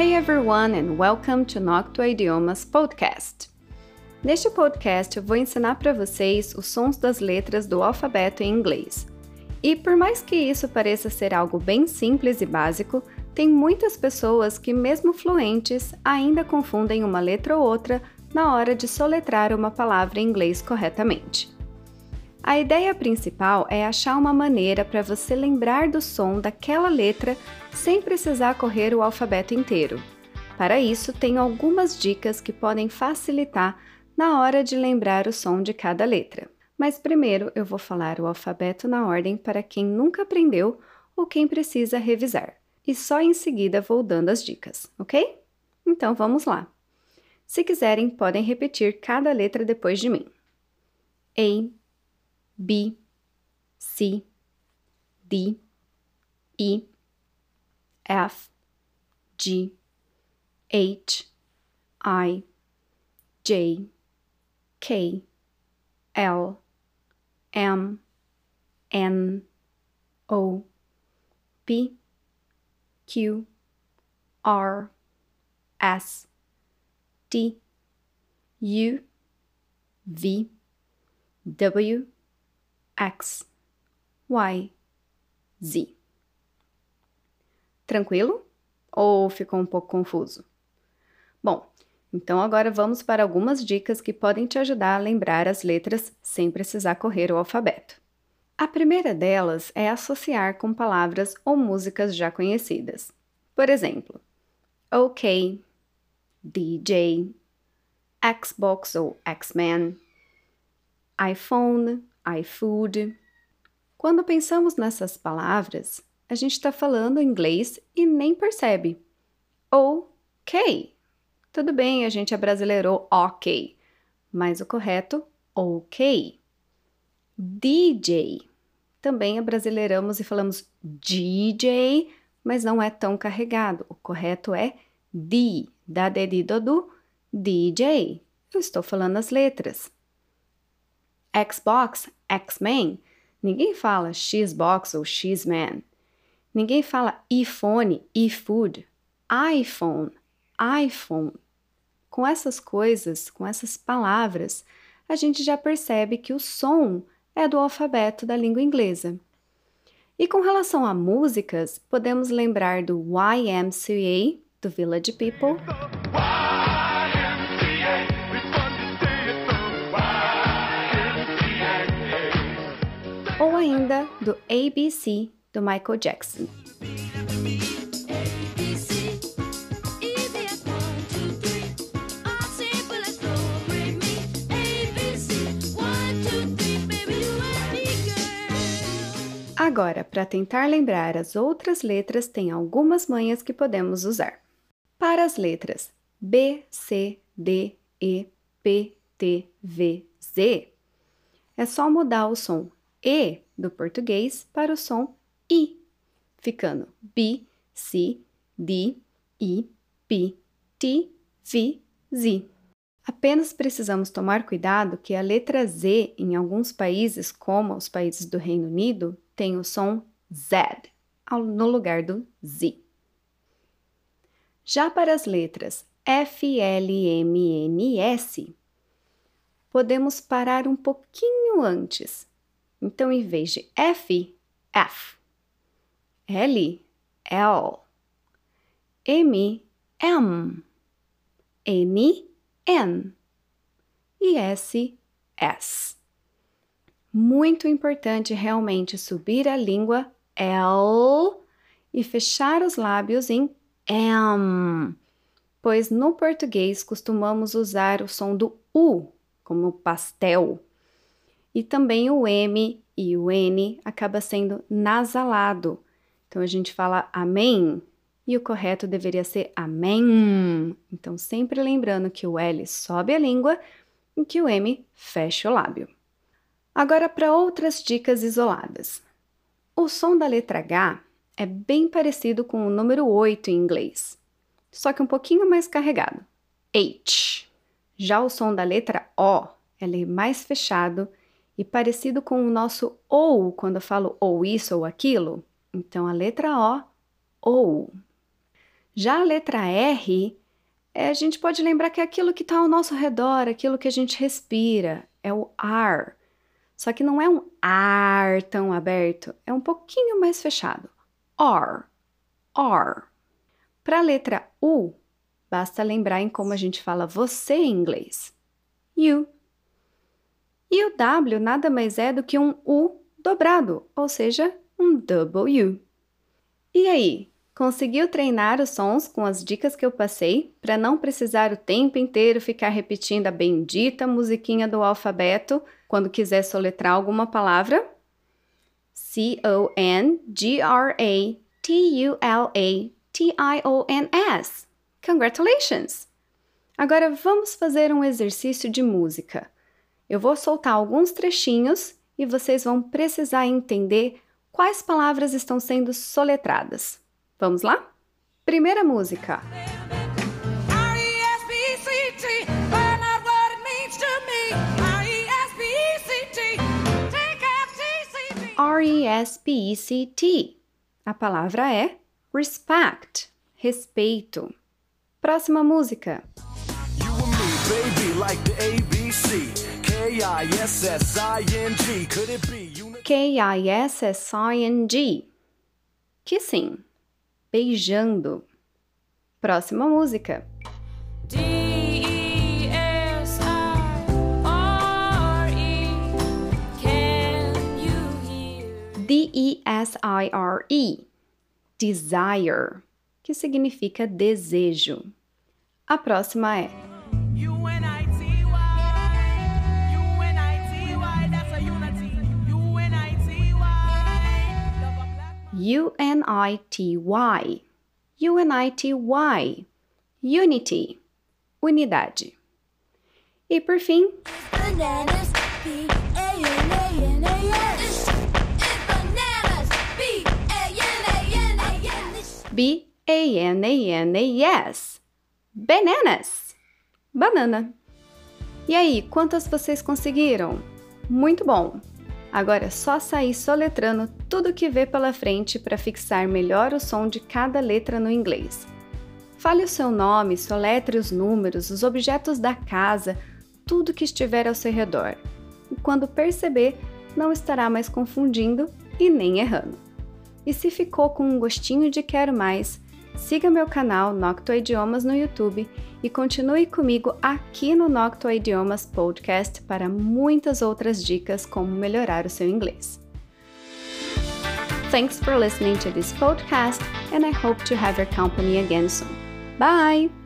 Hey everyone and welcome to Noctua Idiomas Podcast. Neste podcast eu vou ensinar para vocês os sons das letras do alfabeto em inglês. E por mais que isso pareça ser algo bem simples e básico, tem muitas pessoas que, mesmo fluentes, ainda confundem uma letra ou outra na hora de soletrar uma palavra em inglês corretamente. A ideia principal é achar uma maneira para você lembrar do som daquela letra sem precisar correr o alfabeto inteiro. Para isso, tenho algumas dicas que podem facilitar na hora de lembrar o som de cada letra. Mas primeiro eu vou falar o alfabeto na ordem para quem nunca aprendeu ou quem precisa revisar. E só em seguida vou dando as dicas, ok? Então vamos lá. Se quiserem, podem repetir cada letra depois de mim. A, B, C, D, E, F, G, H, I, J, K, L, M, N, O, P, Q, R, S, T, U, V, W, X, Y, Z. Tranquilo? Ou ficou um pouco confuso? Bom, então agora vamos para algumas dicas que podem te ajudar a lembrar as letras sem precisar correr o alfabeto. A primeira delas é associar com palavras ou músicas já conhecidas. Por exemplo, OK, DJ, Xbox ou X-Men, iPhone, iFood. Quando pensamos nessas palavras, a gente está falando inglês e nem percebe. Ou ok. Tudo bem, a gente é brasileiro ok, mas o correto, ok. DJ. Também abrasileiramos e falamos DJ, mas não é tão carregado. O correto é D, da dedido do DJ. Eu estou falando as letras. Xbox, X-Men. Ninguém fala Xbox ou X-Men. Ninguém fala iPhone, iFood, iPhone, iPhone. Com essas coisas, com essas palavras, a gente já percebe que o som é do alfabeto da língua inglesa. E com relação a músicas, podemos lembrar do YMCA, do Village People. Ainda do ABC do Michael Jackson. Agora, para tentar lembrar as outras letras, tem algumas manhas que podemos usar. Para as letras B, C, D, E, P, T, V, Z, é só mudar o som E do português para o som I, ficando B, C, D, E, P, T, V, Z. Apenas precisamos tomar cuidado que a letra Z, em alguns países, como os países do Reino Unido, tem o som Z no lugar do Z. Já para as letras F, L, M, N, S, podemos parar um pouquinho antes. Então, em vez de F, F, L, L, M, M, N, N. E S, S. Muito importante realmente subir a língua L e fechar os lábios em M, pois no português costumamos usar o som do U, como pastel, e também o M e o N acaba sendo nasalado. Então a gente fala amém e o correto deveria ser amém. Então sempre lembrando que o L sobe a língua e que o M fecha o lábio. Agora para outras dicas isoladas. O som da letra H é bem parecido com o número 8 em inglês, só que um pouquinho mais carregado. H. Já o som da letra O, é mais fechado e parecido com o nosso ou quando eu falo ou isso ou aquilo. Então a letra O, ou. Já a letra R, é, a gente pode lembrar que é aquilo que está ao nosso redor, aquilo que a gente respira, é o ar. Só que não é um ar tão aberto, é um pouquinho mais fechado. R, R. Para a letra U, basta lembrar em como a gente fala você em inglês. You. E o W nada mais é do que um U dobrado, ou seja, um W. E aí, conseguiu treinar os sons com as dicas que eu passei para não precisar o tempo inteiro ficar repetindo a bendita musiquinha do alfabeto quando quiser soletrar alguma palavra? C-O-N-G-R-A-T-U-L-A-T-I-O-N-S. Congratulations! Agora vamos fazer um exercício de música. Eu vou soltar alguns trechinhos e vocês vão precisar entender quais palavras estão sendo soletradas. Vamos lá? Primeira música. R-E-S-P-E-C-T. A palavra é respect, respeito. Próxima música. K-I-S-S-I-N-G. Kissing. Beijando. Próxima música. D-E-S-I-R-E. Desire, que significa desejo. A próxima é U-N-I-T-Y. U-N-I-T-Y. Unity. Unidade. E por fim. Bananas, B-A-N-A-N-A-S. Bananas. Banana. E aí, quantas vocês conseguiram? Muito bom! Agora é só sair soletrando tudo que vê pela frente para fixar melhor o som de cada letra no inglês. Fale o seu nome, soletre os números, os objetos da casa, tudo que estiver ao seu redor. E quando perceber, não estará mais confundindo e nem errando. E se ficou com um gostinho de quero mais, siga meu canal Noctua Idiomas no YouTube e continue comigo aqui no Noctua Idiomas Podcast para muitas outras dicas como melhorar o seu inglês. Thanks for listening to this podcast and I hope to have your company again soon. Bye!